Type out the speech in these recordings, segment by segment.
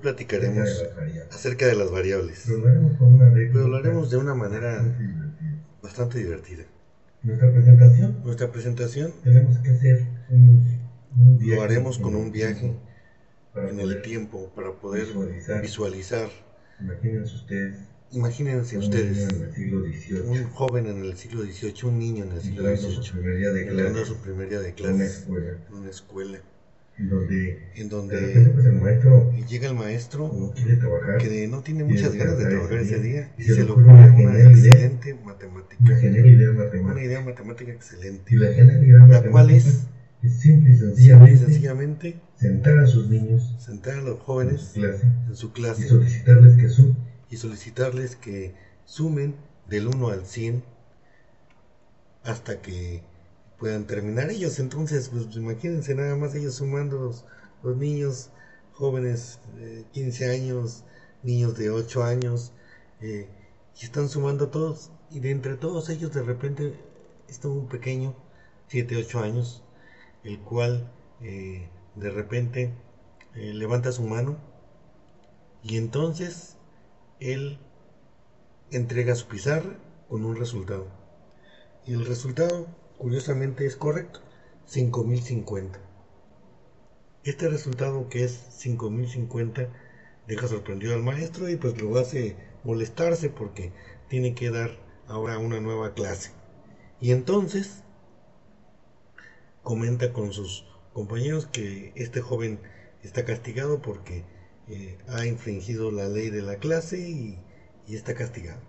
platicaremos acerca de las variables. Pero lo haremos de una manera bastante divertida. Nuestra presentación Nuestra presentación tenemos que hacer un, viaje. lo haremos con un viaje en el tiempo para poder visualizar. visualizar. Imagínense ustedes. Imagínense un ustedes. un joven en el siglo XVIII, un niño en el siglo XVIII, entrando a su primer día de en una escuela. En una escuela, en donde en pues el maestro llega el maestro no quiere trabajar que no tiene muchas ganas de trabajar ese día, y y se se le ocurre una idea. una matemática, una idea matemática excelente, y la genial idea la matemática cual es es simple y simple y sencillamente sentar a sus niños sentar a los en su jóvenes clase en su y clase solicitarles que sumen. y solicitarles que sumen del 1 al 100 hasta que puedan terminar ellos. Entonces, pues imagínense nada más ellos sumando los, los niños jóvenes de 15 años, niños de 8 años, eh, y están sumando todos. Y de entre todos ellos, de repente, está un pequeño, 7, 8 años, el cual eh, de repente eh, levanta su mano y entonces él entrega su pizarra con un resultado. Y el resultado, curiosamente, es correcto. 5050. Este resultado que es 5050 deja sorprendido al maestro y pues lo hace molestarse porque tiene que dar ahora una nueva clase. Y entonces comenta con sus compañeros que este joven está castigado porque eh, ha infringido la ley de la clase y, está castigado.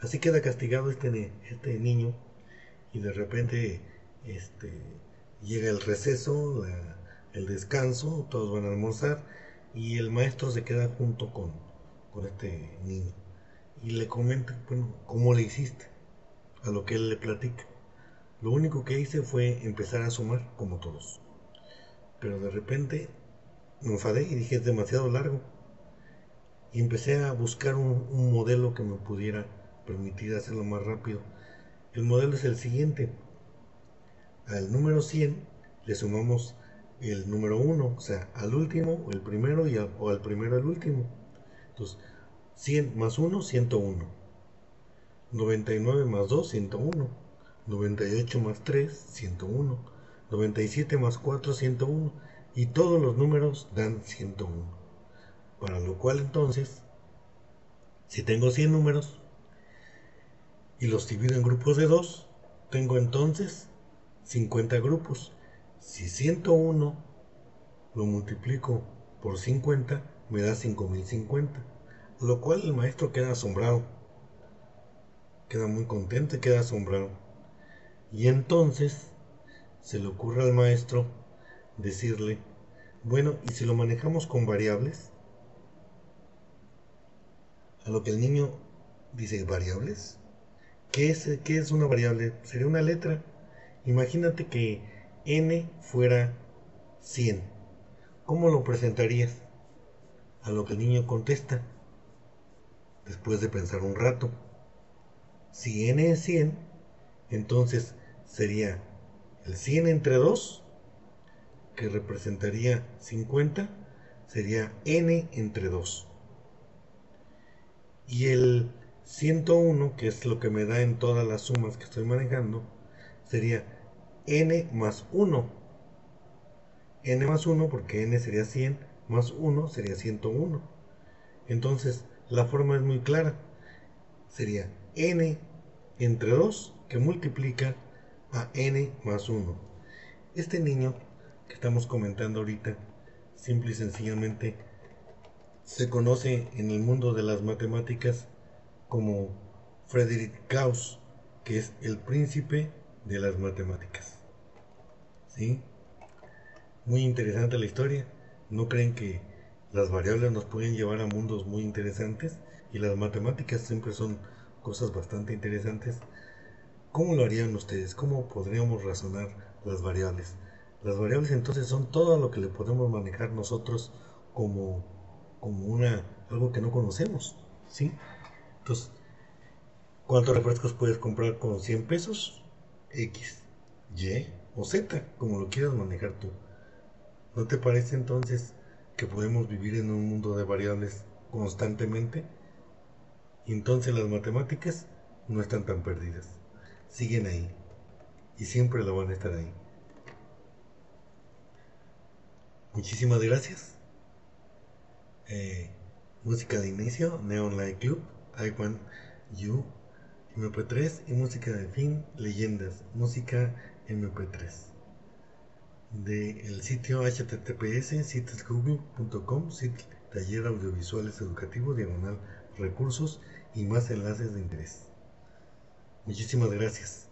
Así queda castigado este, este niño y de repente este, llega el receso, el descanso, todos van a almorzar y el maestro se queda junto con, con este niño y le comenta, bueno, ¿cómo le hiciste? A lo que él le platica. Lo único que hice fue empezar a sumar como todos. Pero de repente me enfadé y dije es demasiado largo. Y empecé a buscar un modelo que me pudiera permitir hacerlo más rápido. El modelo es el siguiente. Al número 100 le sumamos el número 1, o sea, al último, el primero, y al, o al primero, el último. Entonces, 100 más 1, 101. 99 más 2, 101. 98 más 3, 101. 97 más 4, 101. Y todos los números dan 101. Para lo cual entonces, si tengo 100 números y los divido en grupos de 2, tengo entonces 50 grupos. Si 101 lo multiplico por 50, me da 5050. Lo cual el maestro queda asombrado. Queda muy contento y queda asombrado. Y entonces se le ocurre al maestro decirle, bueno, ¿y si lo manejamos con variables? A lo que el niño dice, ¿variables? ¿Qué es, qué es una variable? Sería una letra. Imagínate que n fuera 100. ¿Cómo lo presentarías? A lo que el niño contesta, después de pensar un rato. Si n es 100, entonces sería el 100 entre 2, que representaría 50, sería n entre 2. Y el 101, que es lo que me da en todas las sumas que estoy manejando, sería n más 1. n más 1 porque n sería 100, más 1 sería 101. Entonces, la forma es muy clara. Sería n entre 2 que multiplica a n más 1. Este niño que estamos comentando ahorita, simple y sencillamente, se conoce en el mundo de las matemáticas como Friedrich Gauss, que es el príncipe de las matemáticas. ¿Sí? Muy interesante la historia. ¿No creen que las variables nos pueden llevar a mundos muy interesantes? Y las matemáticas siempre son cosas bastante interesantes. ¿Cómo lo harían ustedes? ¿Cómo podríamos razonar las variables? Las variables entonces son todo lo que le podemos manejar nosotros como, como una, algo que no conocemos. ¿sí? Entonces, ¿cuántos refrescos puedes comprar con 100 pesos? X, Y o Z, como lo quieras manejar tú. ¿No te parece entonces que podemos vivir en un mundo de variables constantemente, entonces las matemáticas no están tan perdidas, siguen ahí y siempre lo van a estar ahí. Muchísimas gracias. Eh, música de inicio, Neon Light Club, I Want You, MP3 y música de fin, Leyendas, música MP3. Del sitio https sitesgoogle.com, sitio taller audiovisuales educativo, diagonal recursos y más enlaces de interés. Muchísimas gracias.